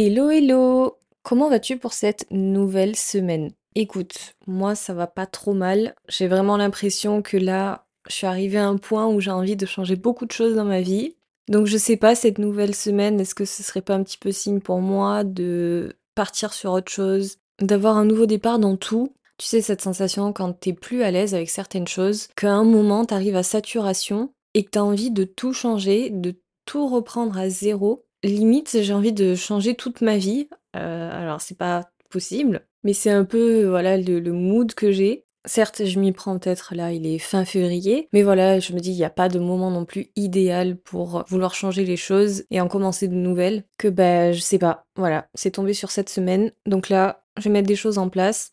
Hello, hello! Comment vas-tu pour cette nouvelle semaine? Écoute, moi ça va pas trop mal. J'ai vraiment l'impression que là, je suis arrivée à un point où j'ai envie de changer beaucoup de choses dans ma vie. Donc je sais pas, cette nouvelle semaine, est-ce que ce serait pas un petit peu signe pour moi de partir sur autre chose, d'avoir un nouveau départ dans tout? Tu sais, cette sensation quand t'es plus à l'aise avec certaines choses, qu'à un moment t'arrives à saturation et que t'as envie de tout changer, de tout reprendre à zéro Limite, j'ai envie de changer toute ma vie. Heu, alors c'est pas possible, mais c'est un peu, voilà, le le mood que j'ai. Certes, je m'y prends peut-être là, il est fin février, mais voilà, je me dis: «Il y a pas de moment non plus idéal pour vouloir changer les choses et en commencer de nouvelles» que, bah, je sais pas, voilà, c'est tombé sur cette semaine. Donc là, je vais mettre des choses en place.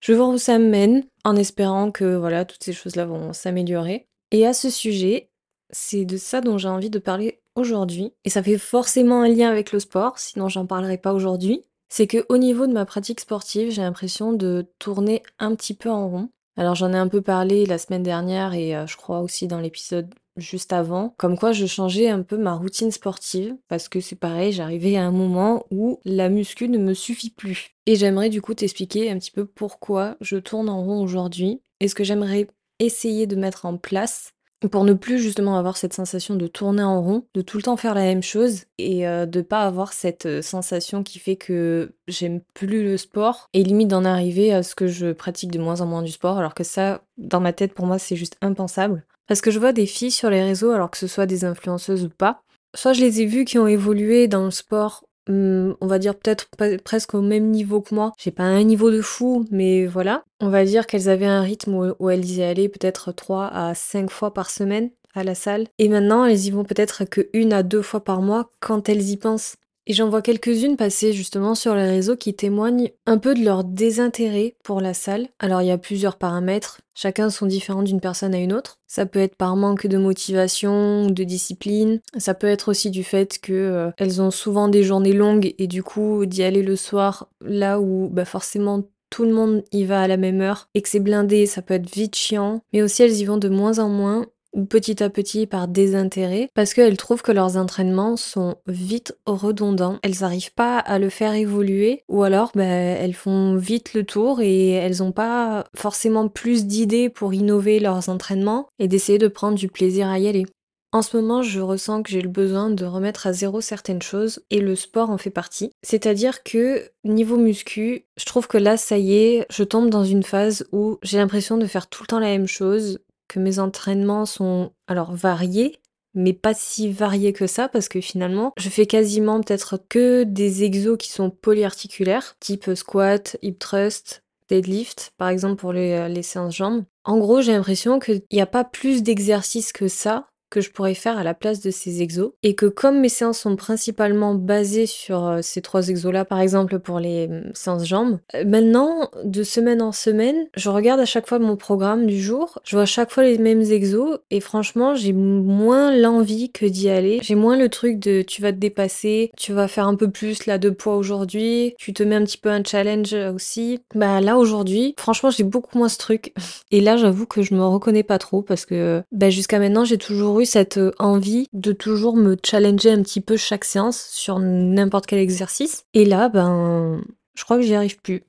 Je vais voir où ça me mène, en espérant que, voilà, toutes ces choses-là vont s'améliorer. Et à ce sujet, c'est de ça dont j'ai envie de parler aujourd'hui, et ça fait forcément un lien avec le sport, sinon j'en parlerai pas aujourd'hui. C'est que au niveau de ma pratique sportive, j'ai l'impression de tourner un petit peu en rond. Alors j'en ai un peu parlé la semaine dernière et euh, je crois aussi dans l'épisode juste avant, comme quoi je changeais un peu ma routine sportive parce que c'est pareil, j'arrivais à un moment où la muscu ne me suffit plus. Et j'aimerais du coup t'expliquer un petit peu pourquoi je tourne en rond aujourd'hui et ce que j'aimerais essayer de mettre en place pour ne plus justement avoir cette sensation de tourner en rond, de tout le temps faire la même chose et euh, de pas avoir cette euh, sensation qui fait que j'aime plus le sport et limite d'en arriver à ce que je pratique de moins en moins du sport alors que ça dans ma tête pour moi c'est juste impensable. Parce que je vois des filles sur les réseaux alors que ce soit des influenceuses ou pas soit je les ai vues qui ont évolué dans le sport Mmh, on va dire peut-être presque au même niveau que moi. J'ai pas un niveau de fou, mais voilà. On va dire qu'elles avaient un rythme où, elles y allaient peut-être 3 à 5 fois par semaine à la salle. Et maintenant, elles y vont peut-être que une à deux fois par mois quand elles y pensent. Et j'en vois quelques-unes passer justement sur les réseaux qui témoignent un peu de leur désintérêt pour la salle. Alors il y a plusieurs paramètres, chacun sont différents d'une personne à une autre. Ça peut être par manque de motivation ou de discipline. Ça peut être aussi du fait que euh, elles ont souvent des journées longues et du coup d'y aller le soir là où bah forcément tout le monde y va à la même heure et que c'est blindé, ça peut être vite chiant. Mais aussi elles y vont de moins en moins petit à petit par désintérêt, parce qu'elles trouvent que leurs entraînements sont vite redondants, elles n'arrivent pas à le faire évoluer, ou alors ben, elles font vite le tour et elles n'ont pas forcément plus d'idées pour innover leurs entraînements et d'essayer de prendre du plaisir à y aller. En ce moment, je ressens que j'ai le besoin de remettre à zéro certaines choses et le sport en fait partie. C'est-à-dire que niveau muscu, je trouve que là, ça y est, je tombe dans une phase où j'ai l'impression de faire tout le temps la même chose, que mes entraînements sont alors variés, mais pas si variés que ça parce que finalement, je fais quasiment peut-être que des exos qui sont polyarticulaires, type squat, hip thrust, deadlift, par exemple pour les, euh, les séances jambes. En gros, j'ai l'impression qu'il n'y a pas plus d'exercices que ça que je pourrais faire à la place de ces exos. Et que comme mes séances sont principalement basées sur euh, ces trois exos-là, par exemple pour les euh, séances jambes, euh, maintenant, de semaine en semaine, je regarde à chaque fois mon programme du jour, je vois à chaque fois les mêmes exos, et franchement, j'ai moins l'envie que d'y aller. J'ai moins le truc de tu vas te dépasser, tu vas faire un peu plus là de poids aujourd'hui, tu te mets un petit peu un challenge aussi. Bah là aujourd'hui, franchement, j'ai beaucoup moins ce truc. Et là, j'avoue que je me reconnais pas trop parce que bah, jusqu'à maintenant, j'ai toujours eu cette euh, envie de toujours me challenger un petit peu chaque séance sur n'importe quel exercice. Et là, ben, je crois que j'y arrive plus.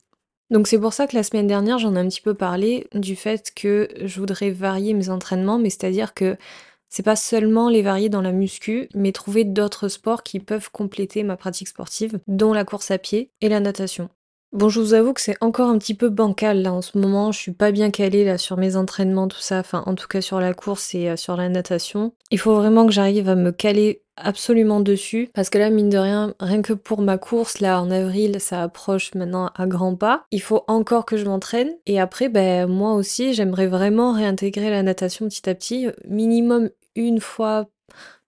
Donc c'est pour ça que la semaine dernière, j'en ai un petit peu parlé du fait que je voudrais varier mes entraînements, mais c'est-à-dire que c'est pas seulement les varier dans la muscu, mais trouver d'autres sports qui peuvent compléter ma pratique sportive, dont la course à pied et la natation. Bon, je vous avoue que c'est encore un petit peu bancal là en ce moment. Je suis pas bien calée là sur mes entraînements, tout ça. Enfin, en tout cas sur la course et euh, sur la natation. Il faut vraiment que j'arrive à me caler absolument dessus parce que là mine de rien rien que pour ma course là en avril ça approche maintenant à grands pas il faut encore que je m'entraîne et après ben moi aussi j'aimerais vraiment réintégrer la natation petit à petit minimum une fois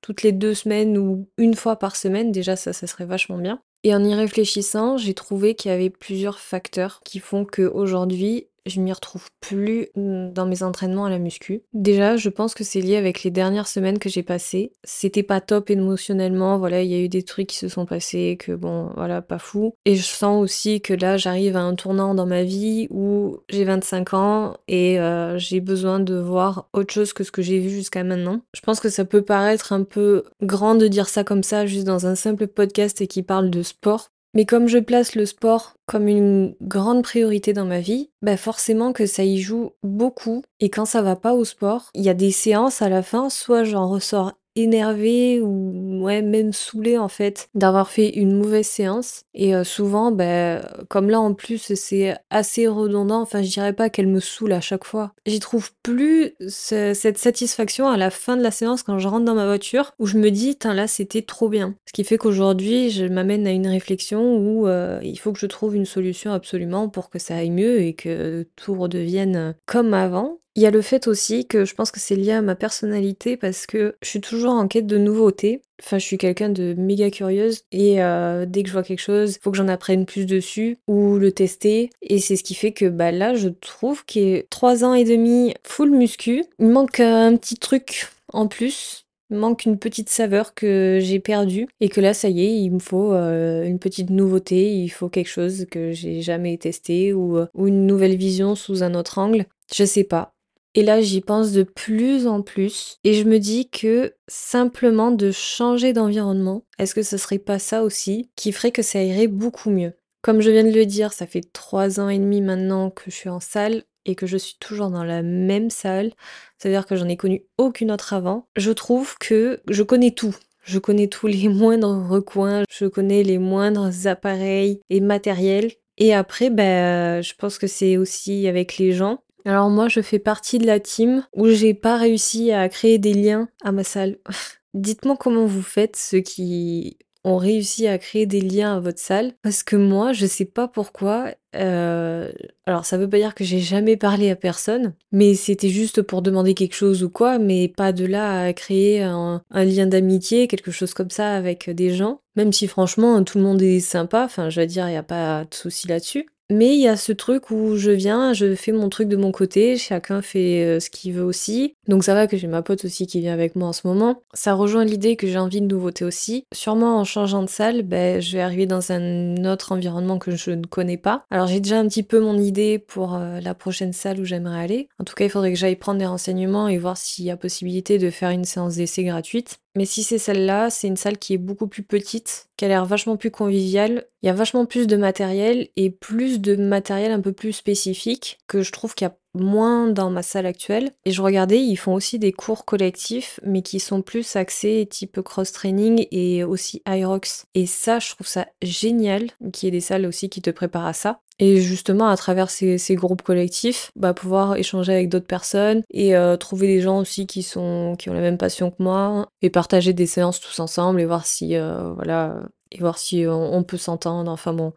toutes les deux semaines ou une fois par semaine déjà ça ça serait vachement bien et en y réfléchissant, j'ai trouvé qu'il y avait plusieurs facteurs qui font qu'aujourd'hui, je m'y retrouve plus mmh, dans mes entraînements à la muscu. Déjà, je pense que c'est lié avec les dernières semaines que j'ai passées. C'était pas top émotionnellement, voilà, il y a eu des trucs qui se sont passés que bon, voilà, pas fou. Et je sens aussi que là, j'arrive à un tournant dans ma vie où j'ai 25 ans et euh, j'ai besoin de voir autre chose que ce que j'ai vu jusqu'à maintenant. Je pense que ça peut paraître un peu grand de dire ça comme ça, juste dans un simple podcast et qui parle de sport. Mais comme je place le sport comme une grande priorité dans ma vie, bah forcément que ça y joue beaucoup. Et quand ça va pas au sport, il y a des séances à la fin, soit j'en ressors énervé ou ouais, même saoulé en fait d'avoir fait une mauvaise séance. Et euh, souvent, ben, comme là en plus c'est assez redondant, enfin je dirais pas qu'elle me saoule à chaque fois. J'y trouve plus cette satisfaction à la fin de la séance quand je rentre dans ma voiture où je me dis, là c'était trop bien. Ce qui fait qu'aujourd'hui je m'amène à une réflexion où euh, il faut que je trouve une solution absolument pour que ça aille mieux et que tout redevienne comme avant. Il y a le fait aussi que je pense que c'est lié à ma personnalité parce que je suis toujours en quête de nouveautés. Enfin, je suis quelqu'un de méga curieuse et euh, dès que je vois quelque chose, faut que j'en apprenne plus dessus ou le tester. Et c'est ce qui fait que bah, là, je trouve qu'il trois ans et demi full muscu. Il manque un petit truc en plus. Manque une petite saveur que j'ai perdue et que là, ça y est, il me faut euh, une petite nouveauté, il faut quelque chose que j'ai jamais testé ou, ou une nouvelle vision sous un autre angle. Je sais pas. Et là, j'y pense de plus en plus. Et je me dis que simplement de changer d'environnement, est-ce que ce serait pas ça aussi qui ferait que ça irait beaucoup mieux? Comme je viens de le dire, ça fait trois ans et demi maintenant que je suis en salle et que je suis toujours dans la même salle. C'est-à-dire que j'en ai connu aucune autre avant. Je trouve que je connais tout. Je connais tous les moindres recoins, je connais les moindres appareils et matériels. Et après, ben, je pense que c'est aussi avec les gens. Alors moi, je fais partie de la team où j'ai pas réussi à créer des liens à ma salle. Dites-moi comment vous faites, ceux qui ont réussi à créer des liens à votre salle, parce que moi, je sais pas pourquoi. Euh, alors, ça veut pas dire que j'ai jamais parlé à personne, mais c'était juste pour demander quelque chose ou quoi, mais pas de là à créer un, lien d'amitié, quelque chose comme ça avec des gens. Même si franchement, tout le monde est sympa, enfin, je veux dire, il y a pas de souci là-dessus. Mais il y a ce truc où je viens, je fais mon truc de mon côté, chacun fait euh, ce qu'il veut aussi. Donc ça va que j'ai ma pote aussi qui vient avec moi en ce moment. Ça rejoint l'idée que j'ai envie de nouveauté aussi. Sûrement en changeant de salle, ben, je vais arriver dans un autre environnement que je ne connais pas. Alors j'ai déjà un petit peu mon idée pour euh, la prochaine salle où j'aimerais aller. En tout cas, il faudrait que j'aille prendre des renseignements et voir s'il y a possibilité de faire une séance d'essai gratuite. Mais si c'est celle-là, c'est une salle qui est beaucoup plus petite, qui a l'air vachement plus conviviale. Il y a vachement plus de matériel et plus de matériel un peu plus spécifique que je trouve qu'il y a moins dans ma salle actuelle. Et je regardais, ils font aussi des cours collectifs, mais qui sont plus axés type cross-training et aussi Irox. Et ça, je trouve ça génial, qu'il y ait des salles aussi qui te préparent à ça. Et justement, à travers ces, groupes collectifs, bah, pouvoir échanger avec d'autres personnes et euh, trouver des gens aussi qui sont qui ont la même passion que moi et partager des séances tous ensemble et voir si euh, voilà et voir si on, peut s'entendre. Enfin bon,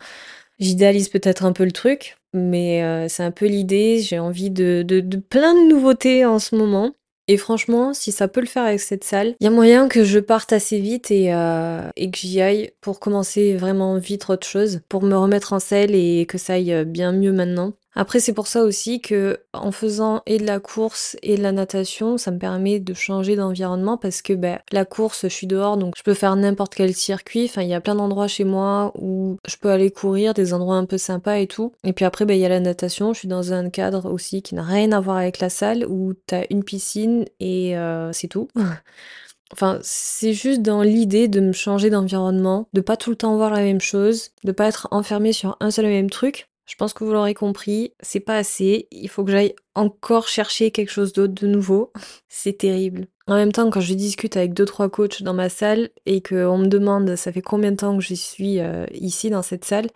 j'idéalise peut-être un peu le truc, mais euh, c'est un peu l'idée. J'ai envie de, de, de plein de nouveautés en ce moment. Et franchement, si ça peut le faire avec cette salle, il y a moyen que je parte assez vite et, euh, et que j'y aille pour commencer vraiment vite autre chose, pour me remettre en selle et que ça aille bien mieux maintenant. Après, c'est pour ça aussi que en faisant et de la course et de la natation, ça me permet de changer d'environnement parce que ben, la course, je suis dehors, donc je peux faire n'importe quel circuit. Enfin, il y a plein d'endroits chez moi où je peux aller courir, des endroits un peu sympas et tout. Et puis après, ben, il y a la natation. Je suis dans un cadre aussi qui n'a rien à voir avec la salle où t'as une piscine et euh, c'est tout. Enfin, c'est juste dans l'idée de me changer d'environnement, de pas tout le temps voir la même chose, de pas être enfermé sur un seul et même truc. Je pense que vous l'aurez compris, c'est pas assez. Il faut que j'aille encore chercher quelque chose d'autre de nouveau. c'est terrible. En même temps, quand je discute avec deux trois coachs dans ma salle et qu'on me demande ça fait combien de temps que je suis euh, ici dans cette salle,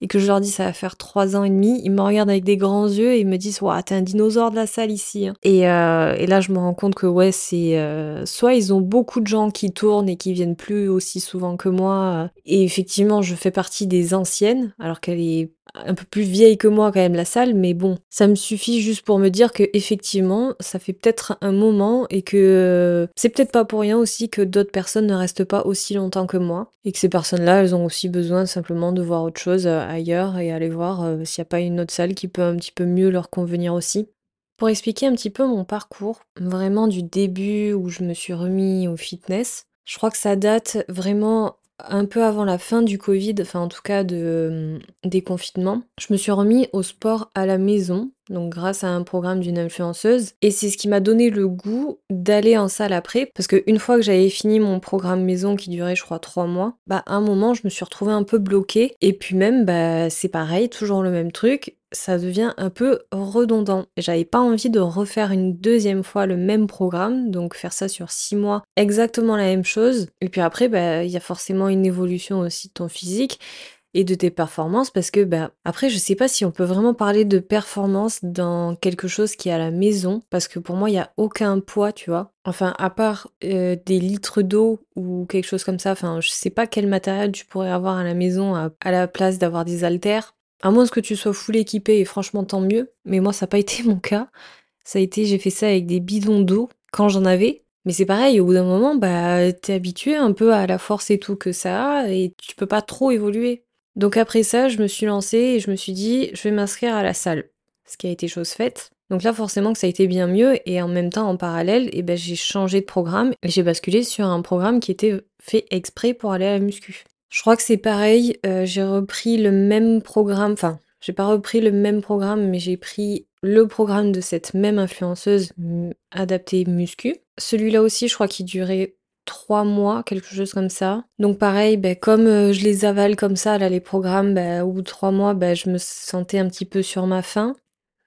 et que je leur dis ça va faire trois ans et demi, ils me regardent avec des grands yeux et ils me disent Waouh, t'es un dinosaure de la salle ici. Hein. Et, euh, et, là, je me rends compte que ouais, c'est euh, soit ils ont beaucoup de gens qui tournent et qui viennent plus aussi souvent que moi. Et effectivement, je fais partie des anciennes, alors qu'elle est un peu plus vieille que moi quand même la salle, mais bon, ça me suffit juste pour me dire que effectivement, ça fait peut-être un moment et que c'est peut-être pas pour rien aussi que d'autres personnes ne restent pas aussi longtemps que moi et que ces personnes-là, elles ont aussi besoin simplement de voir autre chose euh, ailleurs et aller voir euh, s'il n'y a pas une autre salle qui peut un petit peu mieux leur convenir aussi. Pour expliquer un petit peu mon parcours, vraiment du début où je me suis remis au fitness, je crois que ça date vraiment un peu avant la fin du Covid, enfin en tout cas hum, des confinements, je me suis remis au sport à la maison, donc grâce à un programme d'une influenceuse. Et c'est ce qui m'a donné le goût d'aller en salle après, parce qu'une fois que j'avais fini mon programme maison qui durait je crois trois mois, bah à un moment je me suis retrouvée un peu bloquée. Et puis même, bah c'est pareil, toujours le même truc ça devient un peu redondant. J'avais pas envie de refaire une deuxième fois le même programme, donc faire ça sur six mois, exactement la même chose. Et puis après, bah, il y a forcément une évolution aussi de ton physique et de tes performances parce que bah après je sais pas si on peut vraiment parler de performance dans quelque chose qui est à la maison parce que pour moi il y a aucun poids tu vois enfin à part euh, des litres d'eau ou quelque chose comme ça enfin je sais pas quel matériel tu pourrais avoir à la maison à, à la place d'avoir des haltères à moins que tu sois full équipé, et franchement tant mieux, mais moi ça n'a pas été mon cas. Ça a été, j'ai fait ça avec des bidons d'eau quand j'en avais. Mais c'est pareil, au bout d'un moment, bah t'es habitué un peu à la force et tout que ça a, et tu peux pas trop évoluer. Donc après ça, je me suis lancée et je me suis dit, je vais m'inscrire à la salle. Ce qui a été chose faite. Donc là, forcément que ça a été bien mieux, et en même temps, en parallèle, eh ben, j'ai changé de programme, et j'ai basculé sur un programme qui était fait exprès pour aller à la muscu. Je crois que c'est pareil, euh, j'ai repris le même programme, enfin, j'ai pas repris le même programme, mais j'ai pris le programme de cette même influenceuse adapté muscu. Celui-là aussi, je crois qu'il durait trois mois, quelque chose comme ça. Donc pareil, ben, comme euh, je les avale comme ça, là, les programmes, ben, de trois mois, ben, je me sentais un petit peu sur ma faim.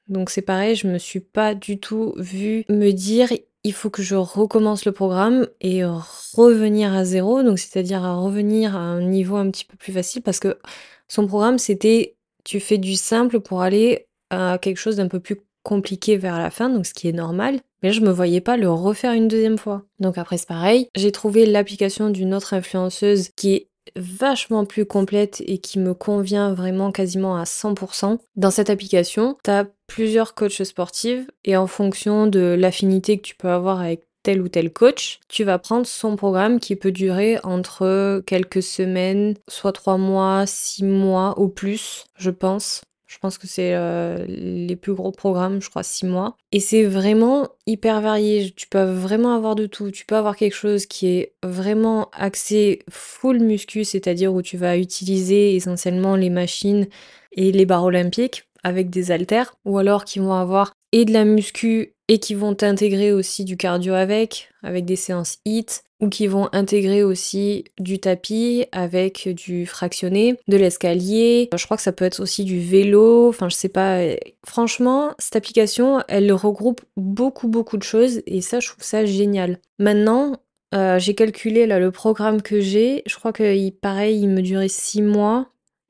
Donc c'est pareil, je me suis pas du tout vue me dire il faut que je recommence le programme et revenir à zéro, donc c'est-à-dire à revenir à un niveau un petit peu plus facile parce que son programme c'était tu fais du simple pour aller à quelque chose d'un peu plus compliqué vers la fin, donc ce qui est normal. Mais je me voyais pas le refaire une deuxième fois. Donc après c'est pareil, j'ai trouvé l'application d'une autre influenceuse qui est vachement plus complète et qui me convient vraiment quasiment à 100%. Dans cette application, tu as plusieurs coachs sportifs et en fonction de l'affinité que tu peux avoir avec tel ou tel coach, tu vas prendre son programme qui peut durer entre quelques semaines, soit trois mois, six mois au plus, je pense. Je pense que c'est euh, les plus gros programmes, je crois, six mois. Et c'est vraiment hyper varié. Tu peux vraiment avoir de tout. Tu peux avoir quelque chose qui est vraiment axé full muscu, c'est-à-dire où tu vas utiliser essentiellement les machines et les barres olympiques avec des haltères, ou alors qui vont avoir et de la muscu et qui vont intégrer aussi du cardio avec, avec des séances HIT, ou qui vont intégrer aussi du tapis avec du fractionné, de l'escalier. Je crois que ça peut être aussi du vélo, enfin je sais pas. Franchement, cette application, elle regroupe beaucoup beaucoup de choses et ça je trouve ça génial. Maintenant, euh, j'ai calculé là le programme que j'ai, je crois que pareil, il me durait 6 mois.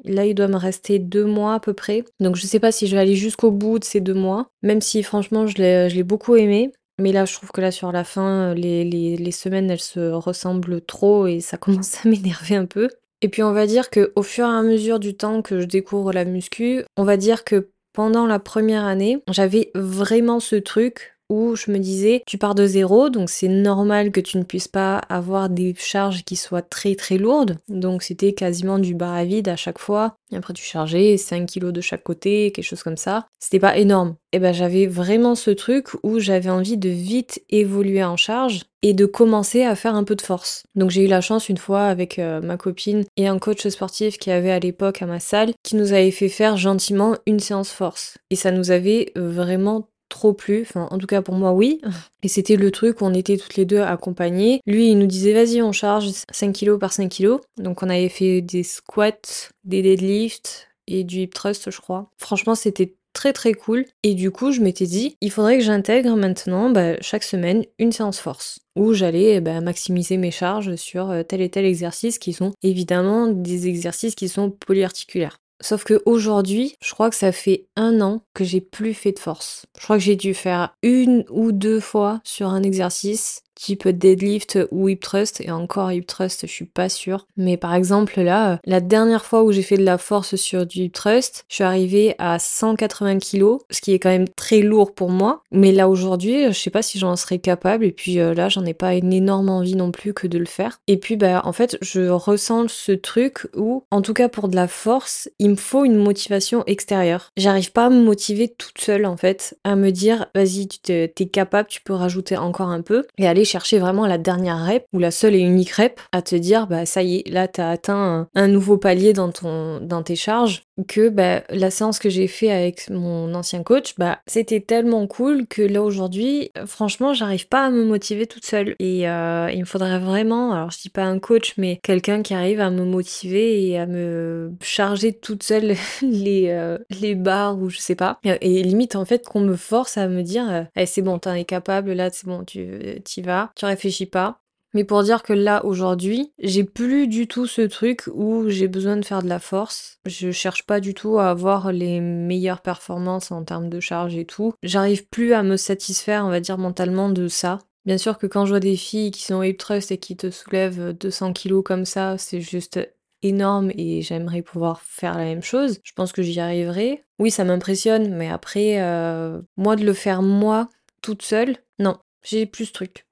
Là, il doit me rester deux mois à peu près. Donc, je sais pas si je vais aller jusqu'au bout de ces deux mois, même si franchement, je l'ai beaucoup aimé. Mais là, je trouve que là, sur la fin, les, les, semaines, elles se ressemblent trop et ça commence à m'énerver un peu. Et puis, on va dire que au fur et à mesure du temps que je découvre la muscu, on va dire que pendant la première année, j'avais vraiment ce truc où je me disais, tu pars de zéro, donc c'est normal que tu ne puisses pas avoir des charges qui soient très très lourdes. Donc c'était quasiment du bar à vide à chaque fois. Et après tu chargeais 5 kilos de chaque côté, quelque chose comme ça. C'était pas énorme. Et ben j'avais vraiment ce truc où j'avais envie de vite évoluer en charge et de commencer à faire un peu de force. Donc j'ai eu la chance une fois avec euh, ma copine et un coach sportif qui avait à l'époque à ma salle qui nous avait fait faire gentiment une séance force. Et ça nous avait vraiment trop plus. Enfin, en tout cas, pour moi, oui. Et c'était le truc où on était toutes les deux accompagnées. Lui, il nous disait, vas-y, on charge 5 kg par 5 kg. Donc, on avait fait des squats, des deadlifts et du hip thrust, je crois. Franchement, c'était très très cool. Et du coup, je m'étais dit, il faudrait que j'intègre maintenant bah, chaque semaine une séance force où j'allais bah, maximiser mes charges sur euh, tel et tel exercice qui sont évidemment des exercices qui sont polyarticulaires. Sauf que aujourd'hui, je crois que ça fait un an que j'ai plus fait de force. Je crois que j'ai dû faire une ou deux fois sur un exercice type deadlift ou hip thrust et encore hip thrust je suis pas sûre. Mais par exemple là la dernière fois où j'ai fait de la force sur du hip thrust je suis arrivée à 180 kg ce qui est quand même très lourd pour moi. Mais là aujourd'hui je sais pas si j'en serais capable et puis euh, là j'en ai pas une énorme envie non plus que de le faire. Et puis bah en fait je ressens ce truc où en tout cas pour de la force il me faut une motivation extérieure. J'arrive pas à me motiver toute seule en fait à me dire vas-y tu t'es capable tu peux rajouter encore un peu. Et aller chercher vraiment la dernière rep ou la seule et unique rep à te dire bah ça y est, là tu as atteint un, nouveau palier dans ton dans tes charges que bah, la séance que j'ai fait avec mon ancien coach, bah c'était tellement cool que là aujourd'hui, franchement, j'arrive pas à me motiver toute seule. Et euh, il me faudrait vraiment, alors je dis pas un coach, mais quelqu'un qui arrive à me motiver et à me charger toute seule les euh, les barres ou je sais pas. Et limite en fait qu'on me force à me dire euh, eh, c'est bon, t'en es capable, là c'est bon, tu y vas tu réfléchis pas. Mais pour dire que là, aujourd'hui, j'ai plus du tout ce truc où j'ai besoin de faire de la force. Je cherche pas du tout à avoir les meilleures performances en termes de charge et tout. J'arrive plus à me satisfaire, on va dire, mentalement de ça. Bien sûr que quand je vois des filles qui sont hip trust et qui te soulèvent 200 kilos comme ça, c'est juste énorme et j'aimerais pouvoir faire la même chose. Je pense que j'y arriverai. Oui, ça m'impressionne, mais après, euh, moi de le faire moi, toute seule, non, j'ai plus ce truc.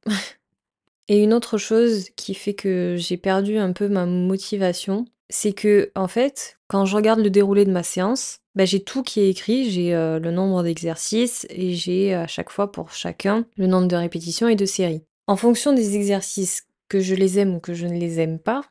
Et une autre chose qui fait que j'ai perdu un peu ma motivation, c'est que en fait, quand je regarde le déroulé de ma séance, bah, j'ai tout qui est écrit, j'ai euh, le nombre d'exercices et j'ai à chaque fois pour chacun le nombre de répétitions et de séries. En fonction des exercices que je les aime ou que je ne les aime pas,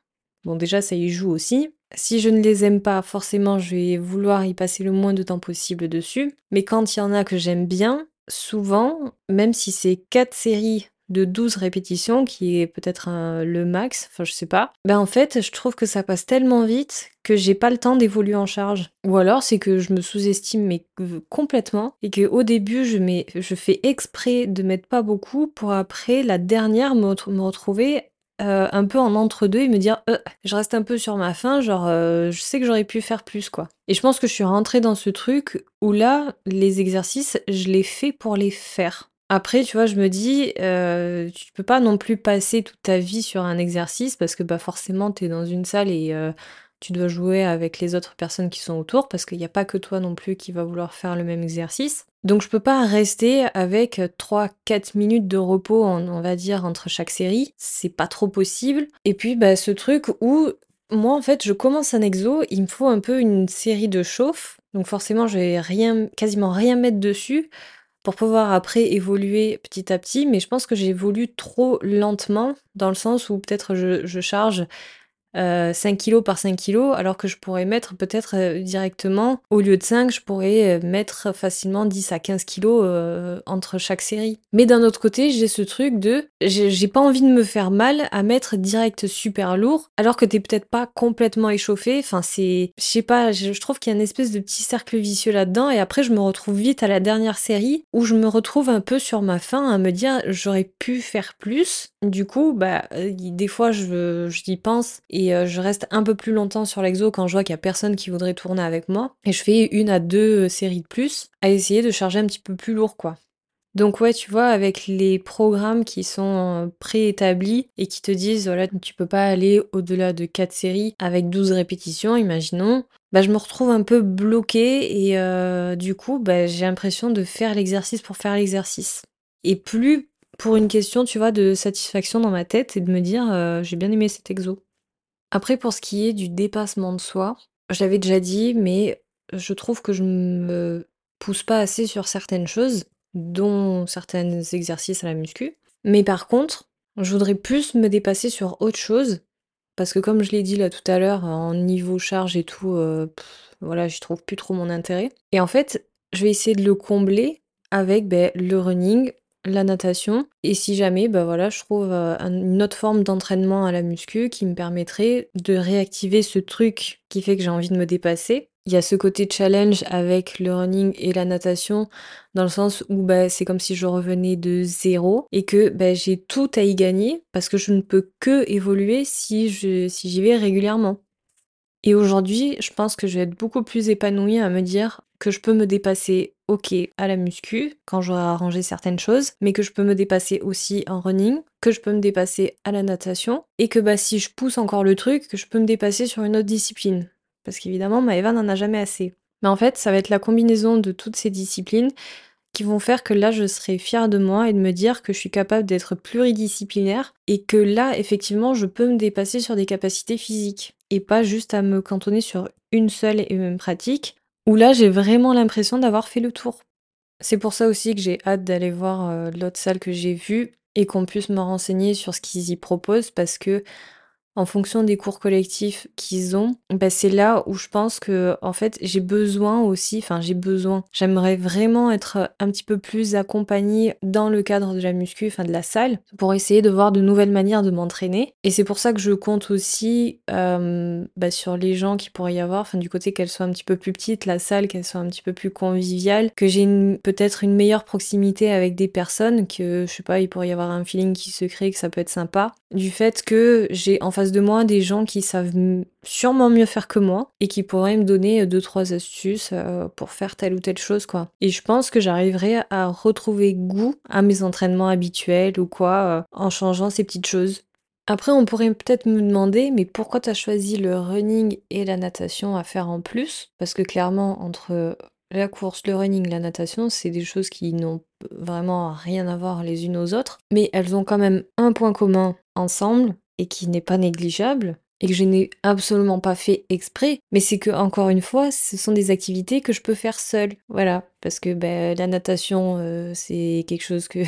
bon déjà ça y joue aussi. Si je ne les aime pas, forcément je vais vouloir y passer le moins de temps possible dessus. Mais quand il y en a que j'aime bien, souvent, même si c'est quatre séries de 12 répétitions, qui est peut-être le max, enfin je sais pas, ben en fait je trouve que ça passe tellement vite que j'ai pas le temps d'évoluer en charge. Ou alors c'est que je me sous-estime mais complètement et que au début je mets, je fais exprès de mettre pas beaucoup pour après la dernière me, me retrouver euh, un peu en entre-deux et me dire euh, je reste un peu sur ma faim, genre euh, je sais que j'aurais pu faire plus quoi. Et je pense que je suis rentrée dans ce truc où là, les exercices, je les fais pour les faire. Après, tu vois, je me dis, tu peux pas non plus passer toute ta vie sur un exercice parce que bah forcément tu es dans une salle et tu dois jouer avec les autres personnes qui sont autour parce qu'il n'y a pas que toi non plus qui va vouloir faire le même exercice. Donc je peux pas rester avec 3-4 minutes de repos, on va dire, entre chaque série. C'est pas trop possible. Et puis bah, ce truc où moi en fait je commence un exo, il me faut un peu une série de chauffe. Donc forcément je vais rien, quasiment rien mettre dessus pour pouvoir après évoluer petit à petit. Mais je pense que j'évolue trop lentement dans le sens où peut-être je, je charge 5 euh, kilos par 5 kilos, alors que je pourrais mettre peut-être euh, directement, au lieu de 5, je pourrais euh, mettre facilement 10 à 15 kilos entre chaque série. Mais d'un autre côté, j'ai ce truc de, j'ai pas envie de me faire mal à mettre direct super lourd, alors que t'es peut-être pas complètement échauffé. Enfin, c'est, je sais pas, je, trouve qu'il y a une espèce de petit cercle vicieux là-dedans, et après, je me retrouve vite à la dernière série où je me retrouve un peu sur ma faim à me dire, j'aurais pu faire plus. Du coup, bah, des fois, je, j'y pense et et euh, je reste un peu plus longtemps sur l'exo quand je vois qu'il y a personne qui voudrait tourner avec moi. Et je fais une à deux euh, séries de plus à essayer de charger un petit peu plus lourd quoi. Donc ouais, tu vois, avec les programmes qui sont euh, préétablis et qui te disent, voilà, tu peux pas aller au-delà de 4 séries avec 12 répétitions, imaginons, bah je me retrouve un peu bloquée et du coup, bah, j'ai l'impression de faire l'exercice pour faire l'exercice. Et plus pour une question, tu vois, de satisfaction dans ma tête et de me dire, j'ai bien aimé cet exo. Après, pour ce qui est du dépassement de soi, je l'avais déjà dit, mais je trouve que je me pousse pas assez sur certaines choses, dont certains exercices à la muscu. Mais par contre, je voudrais plus me dépasser sur autre chose, parce que comme je l'ai dit là tout à l'heure, en niveau charge et tout, euh, voilà, je trouve plus trop mon intérêt. Et en fait, je vais essayer de le combler avec ben, le running, la natation et si jamais, bah voilà, je trouve, euh, une autre forme d'entraînement à la muscu qui me permettrait de réactiver ce truc qui fait que j'ai envie de me dépasser. Il y a ce côté challenge avec le running et la natation dans le sens où, bah, c'est comme si je revenais de zéro et que, bah, j'ai tout à y gagner parce que je ne peux que évoluer si je si j'y vais régulièrement. Et aujourd'hui, je pense que je vais être beaucoup plus épanouie à me dire que je peux me dépasser, ok, à la muscu, quand j'aurai arrangé certaines choses, mais que je peux me dépasser aussi en running, que je peux me dépasser à la natation, et que bah si je pousse encore le truc, que je peux me dépasser sur une autre discipline. Parce qu'évidemment, Maëva n'en a jamais assez. Mais en fait, ça va être la combinaison de toutes ces disciplines qui vont faire que là, je serai fière de moi et de me dire que je suis capable d'être pluridisciplinaire et que là, effectivement, je peux me dépasser sur des capacités physiques et pas juste à me cantonner sur une seule et même pratique où là, j'ai vraiment l'impression d'avoir fait le tour. C'est pour ça aussi que j'ai hâte d'aller voir euh, l'autre salle que j'ai vue et qu'on puisse me renseigner sur ce qu'ils y proposent parce que en fonction des cours collectifs qu'ils ont, bah, c'est là où je pense que en fait j'ai besoin aussi, enfin j'ai besoin, j'aimerais vraiment être un petit peu plus accompagnée dans le cadre de la muscu, enfin de la salle, pour essayer de voir de nouvelles manières de m'entraîner. Et c'est pour ça que je compte aussi euh, bah, sur les gens qui pourraient y avoir, enfin du côté qu'elle soit un petit peu plus petite, la salle qu'elle soit un petit peu plus conviviale, que j'ai peut-être une meilleure proximité avec des personnes, que je sais pas, il pourrait y avoir un feeling qui se crée, que ça peut être sympa, du fait que j'ai en face de moi des gens qui savent sûrement mieux faire que moi et qui pourraient me donner deux trois astuces euh, pour faire telle ou telle chose quoi. Et je pense que j'arriverai à retrouver goût à mes entraînements habituels ou quoi euh, en changeant ces petites choses. Après, on pourrait peut-être me demander, mais pourquoi tu as choisi le running et la natation à faire en plus? Parce que clairement, entre la course, le running, la natation, c'est des choses qui n'ont vraiment rien à voir les unes aux autres, mais elles ont quand même un point commun ensemble et qui n'est pas négligeable et que je n'ai absolument pas fait exprès, mais c'est que encore une fois, ce sont des activités que je peux faire seule, voilà, parce que ben, la natation euh, c'est quelque chose que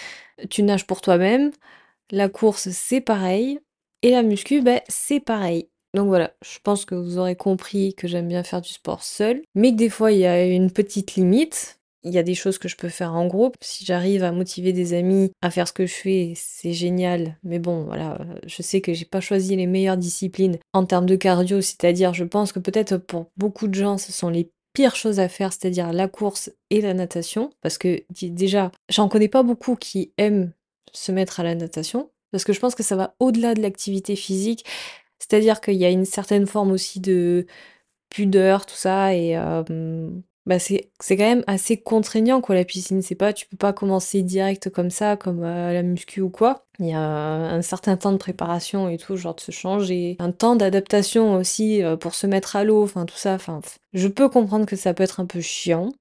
tu nages pour toi-même, la course c'est pareil, et la muscu ben, c'est pareil. Donc voilà, je pense que vous aurez compris que j'aime bien faire du sport seul, mais que des fois il y a une petite limite. Il y a des choses que je peux faire en groupe. Si j'arrive à motiver des amis à faire ce que je fais, c'est génial. Mais bon, voilà, je sais que j'ai pas choisi les meilleures disciplines en termes de cardio, c'est-à-dire je pense que peut-être pour beaucoup de gens, ce sont les pires choses à faire, c'est-à-dire la course et la natation. Parce que déjà, j'en connais pas beaucoup qui aiment se mettre à la natation. Parce que je pense que ça va au-delà de l'activité physique. C'est-à-dire qu'il y a une certaine forme aussi de pudeur, tout ça, et bah c'est quand même assez contraignant quoi la piscine. C'est pas, tu peux pas commencer direct comme ça, comme à la muscu ou quoi. Il y a un certain temps de préparation et tout, genre de se changer, un temps d'adaptation aussi pour se mettre à l'eau, enfin tout ça. Enfin, je peux comprendre que ça peut être un peu chiant.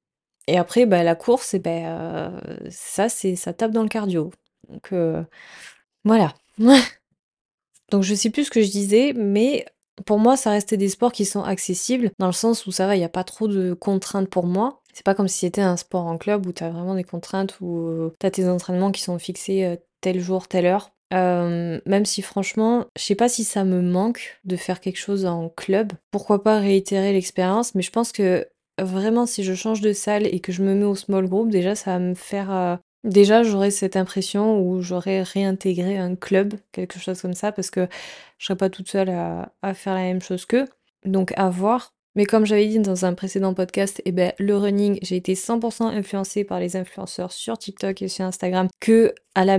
Et après, bah la course, et ben ça c'est ça tape dans le cardio. Donc voilà. Donc je sais plus ce que je disais, mais pour moi, ça restait des sports qui sont accessibles, dans le sens où ça va, il n'y a pas trop de contraintes pour moi. C'est pas comme si c'était un sport en club où tu as vraiment des contraintes, où euh, tu as tes entraînements qui sont fixés euh, tel jour, telle heure. Euh, même si franchement, je sais pas si ça me manque de faire quelque chose en club. Pourquoi pas réitérer l'expérience, mais je pense que vraiment si je change de salle et que je me mets au small group, déjà ça va me faire Déjà, j'aurais cette impression où j'aurais réintégré un club, quelque chose comme ça, parce que je serais pas toute seule à, faire la même chose qu'eux. Donc à voir. Mais comme j'avais dit dans un précédent podcast, eh ben, le running, j'ai été 100% influencée par les influenceurs sur TikTok et sur Instagram, que à la,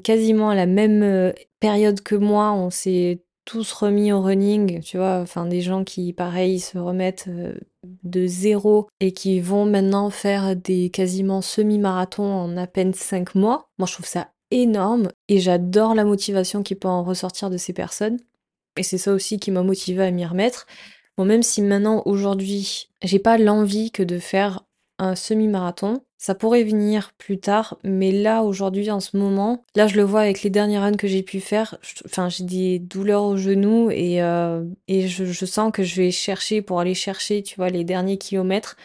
quasiment à la même euh, période que moi, on s'est tous remis au running, tu vois, enfin des gens qui, pareil, se remettent euh, de zéro et qui vont maintenant faire des quasiment semi-marathons en à peine 5 mois. Moi, je trouve ça énorme et j'adore la motivation qui peut en ressortir de ces personnes. Et c'est ça aussi qui m'a motivée à m'y remettre. Bon, même si maintenant, aujourd'hui, j'ai pas l'envie que de faire un semi-marathon, ça pourrait venir plus tard, mais là, aujourd'hui, en ce moment, là, je le vois avec les derniers runs que j'ai pu faire. Enfin, j'ai des douleurs au genou et, euh, et je, je, sens que je vais chercher pour aller chercher, tu vois, les derniers kilomètres.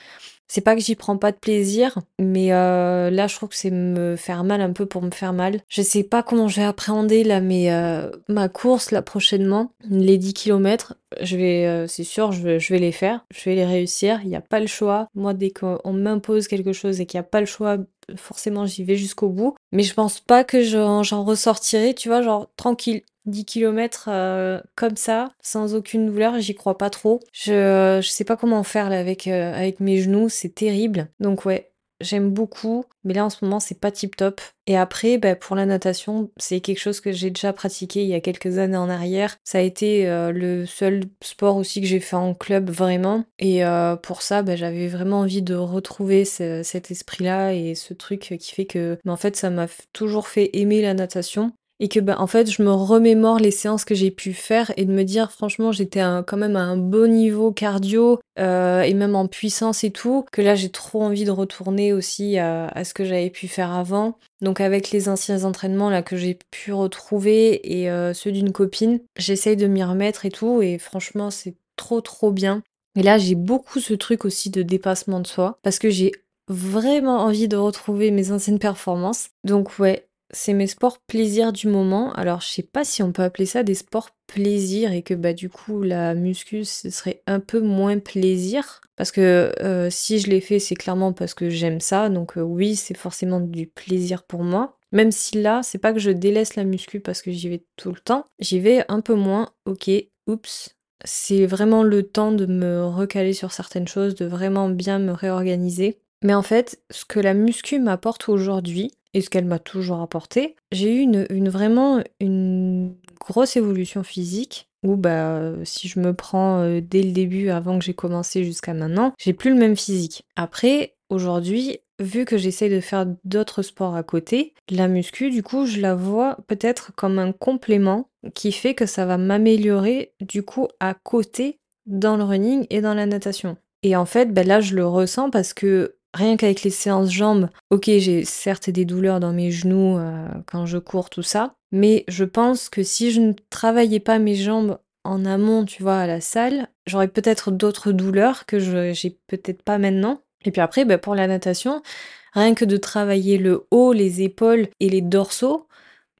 C'est pas que j'y prends pas de plaisir, mais euh, là je trouve que c'est me faire mal un peu pour me faire mal. Je sais pas comment je vais appréhender là mais euh, ma course là prochainement, les 10 km, je vais euh, c'est sûr, je vais, je vais les faire, je vais les réussir, il n'y a pas le choix. Moi dès qu'on m'impose quelque chose et qu'il n'y a pas le choix, forcément j'y vais jusqu'au bout. Mais je pense pas que j'en ressortirai, tu vois, genre tranquille. 10 km euh, comme ça, sans aucune douleur, j'y crois pas trop. Je, je sais pas comment faire là avec, euh, avec mes genoux, c'est terrible. Donc ouais, j'aime beaucoup, mais là en ce moment c'est pas tip top. Et après, bah, pour la natation, c'est quelque chose que j'ai déjà pratiqué il y a quelques années en arrière. Ça a été euh, le seul sport aussi que j'ai fait en club vraiment. Et euh, pour ça, bah, j'avais vraiment envie de retrouver cet esprit-là et ce truc qui fait que, mais en fait, ça m'a toujours fait aimer la natation et que bah, en fait je me remémore les séances que j'ai pu faire et de me dire franchement j'étais quand même à un beau niveau cardio euh, et même en puissance et tout que là j'ai trop envie de retourner aussi à, ce que j'avais pu faire avant. Donc avec les anciens entraînements là que j'ai pu retrouver et euh, ceux d'une copine j'essaye de m'y remettre et tout et franchement c'est trop trop bien. Et là j'ai beaucoup ce truc aussi de dépassement de soi parce que j'ai vraiment envie de retrouver mes anciennes performances. Donc ouais c'est mes sports plaisir du moment. Alors, je sais pas si on peut appeler ça des sports plaisir et que bah du coup la muscu ce serait un peu moins plaisir. Parce que euh, si je l'ai fait c'est clairement parce que j'aime ça. Donc euh, oui c'est forcément du plaisir pour moi. Même si là c'est pas que je délaisse la muscu parce que j'y vais tout le temps j'y vais un peu moins. Ok oups. C'est vraiment le temps de me recaler sur certaines choses de vraiment bien me réorganiser. Mais en fait ce que la muscu m'apporte aujourd'hui et ce qu'elle m'a toujours apporté, j'ai eu une, vraiment une grosse évolution physique où bah si je me prends euh, dès le début avant que j'ai commencé jusqu'à maintenant, j'ai plus le même physique. Après aujourd'hui, vu que j'essaye de faire d'autres sports à côté, la muscu du coup, je la vois peut-être comme un complément qui fait que ça va m'améliorer du coup à côté dans le running et dans la natation. Et en fait, ben là, je le ressens parce que Rien qu'avec les séances jambes, ok, j'ai certes des douleurs dans mes genoux euh, quand je cours, tout ça, mais je pense que si je ne travaillais pas mes jambes en amont, tu vois, à la salle, j'aurais peut-être d'autres douleurs que j'ai peut-être pas maintenant. Et puis après, bah, pour la natation, rien que de travailler le haut, les épaules et les dorsaux,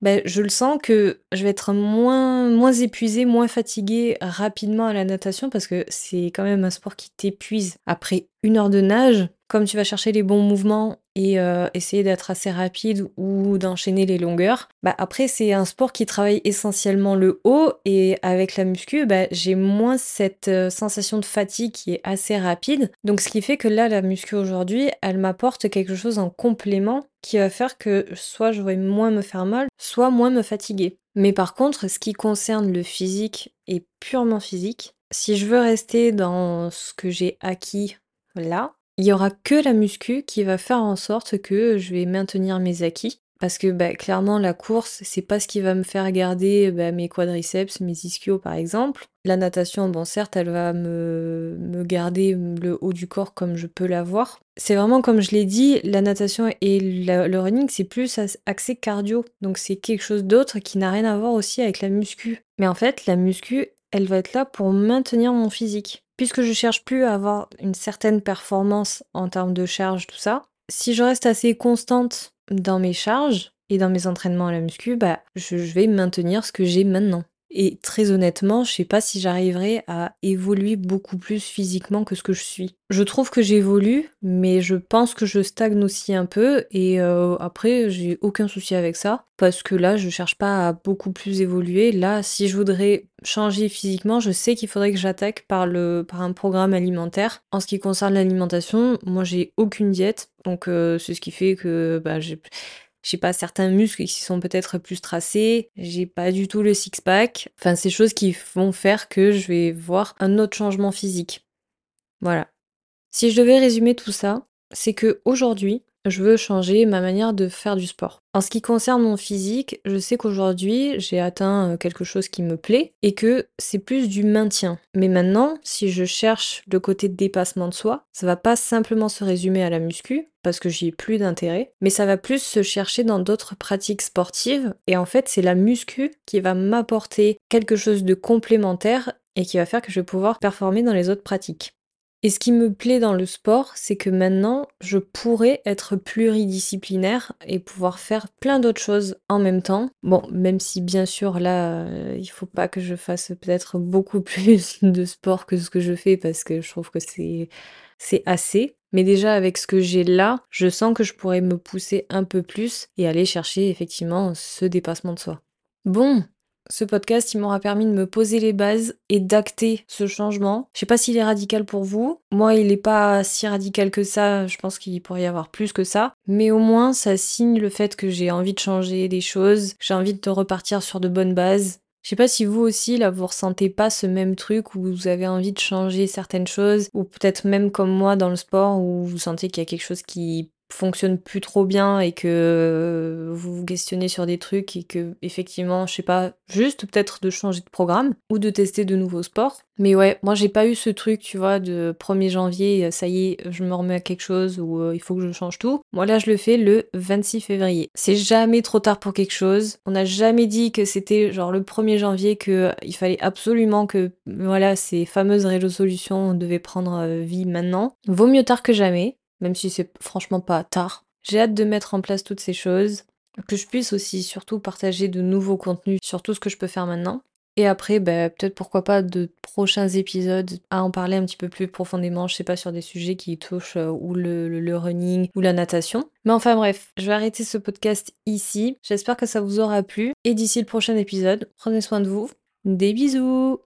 bah, je le sens que je vais être moins, moins épuisée, moins fatiguée rapidement à la natation parce que c'est quand même un sport qui t'épuise après une heure de nage comme tu vas chercher les bons mouvements et euh, essayer d'être assez rapide ou d'enchaîner les longueurs, bah après c'est un sport qui travaille essentiellement le haut et avec la muscu, bah, j'ai moins cette euh, sensation de fatigue qui est assez rapide. Donc ce qui fait que là la muscu aujourd'hui, elle m'apporte quelque chose en complément qui va faire que soit je vais moins me faire mal, soit moins me fatiguer. Mais par contre, ce qui concerne le physique et purement physique, si je veux rester dans ce que j'ai acquis là, il y aura que la muscu qui va faire en sorte que je vais maintenir mes acquis. Parce que bah, clairement, la course, c'est pas ce qui va me faire garder bah, mes quadriceps, mes ischios par exemple. La natation, bon, certes, elle va me, me garder le haut du corps comme je peux l'avoir. C'est vraiment comme je l'ai dit, la natation et le running, c'est plus axé cardio. Donc c'est quelque chose d'autre qui n'a rien à voir aussi avec la muscu. Mais en fait, la muscu, elle va être là pour maintenir mon physique puisque je cherche plus à avoir une certaine performance en termes de charge, tout ça, si je reste assez constante dans mes charges et dans mes entraînements à la muscu, bah, je vais maintenir ce que j'ai maintenant. Et très honnêtement, je sais pas si j'arriverai à évoluer beaucoup plus physiquement que ce que je suis. Je trouve que j'évolue, mais je pense que je stagne aussi un peu. Et euh, après, j'ai aucun souci avec ça. Parce que là, je cherche pas à beaucoup plus évoluer. Là, si je voudrais changer physiquement, je sais qu'il faudrait que j'attaque par un programme alimentaire. En ce qui concerne l'alimentation, moi j'ai aucune diète. Donc euh, c'est ce qui fait que bah, j'ai j'ai pas certains muscles qui sont peut-être plus tracés, j'ai pas du tout le six-pack. Enfin, ces choses qui vont faire que je vais voir un autre changement physique. Voilà. Si je devais résumer tout ça, c'est que aujourd'hui, je veux changer ma manière de faire du sport. En ce qui concerne mon physique, je sais qu'aujourd'hui j'ai atteint euh, quelque chose qui me plaît et que c'est plus du maintien. Mais maintenant, si je cherche le côté dépassement de soi, ça va pas simplement se résumer à la muscu parce que j'y ai plus d'intérêt, mais ça va plus se chercher dans d'autres pratiques sportives et en fait, c'est la muscu qui va m'apporter quelque chose de complémentaire et qui va faire que je vais pouvoir performer dans les autres pratiques. Et ce qui me plaît dans le sport, c'est que maintenant, je pourrais être pluridisciplinaire et pouvoir faire plein d'autres choses en même temps. Bon, même si bien sûr là, euh, il faut pas que je fasse peut-être beaucoup plus de sport que ce que je fais parce que je trouve que c'est c'est assez. Mais déjà avec ce que j'ai là, je sens que je pourrais me pousser un peu plus et aller chercher effectivement ce dépassement de soi. Bon, Ce podcast, il m'aura permis de me poser les bases et d'acter ce changement. Je sais pas s'il est radical pour vous. Moi, il est pas si radical que ça. Je pense qu'il pourrait y avoir plus que ça. Mais au moins, ça signe le fait que j'ai envie de changer des choses. J'ai envie de repartir sur de bonnes bases. Je sais pas si vous aussi, là, vous ressentez pas ce même truc où vous avez envie de changer certaines choses, ou peut-être même comme moi dans le sport où vous sentez qu'il y a quelque chose qui fonctionne plus trop bien et que vous vous questionnez sur des trucs et que effectivement, je sais pas, juste peut-être de changer de programme ou de tester de nouveaux sports. Mais ouais, moi j'ai pas eu ce truc, tu vois, de 1er janvier, ça y est, je me remets à quelque chose ou euh, il faut que je change tout. Moi là, je le fais le 26 février. C'est jamais trop tard pour quelque chose. On n'a jamais dit que c'était genre le 1er janvier que il fallait absolument que voilà, ces fameuses résolutions devaient prendre euh, vie maintenant. Vaut mieux tard que jamais même si c'est franchement pas tard. J'ai hâte de mettre en place toutes ces choses, que je puisse aussi surtout partager de nouveaux contenus sur tout ce que je peux faire maintenant. Et après, bah, peut-être pourquoi pas de prochains épisodes à en parler un petit peu plus profondément, je sais pas, sur des sujets qui touchent euh, ou le, le, running ou la natation. Mais enfin bref, je vais arrêter ce podcast ici. J'espère que ça vous aura plu. Et d'ici le prochain épisode, prenez soin de vous. Des bisous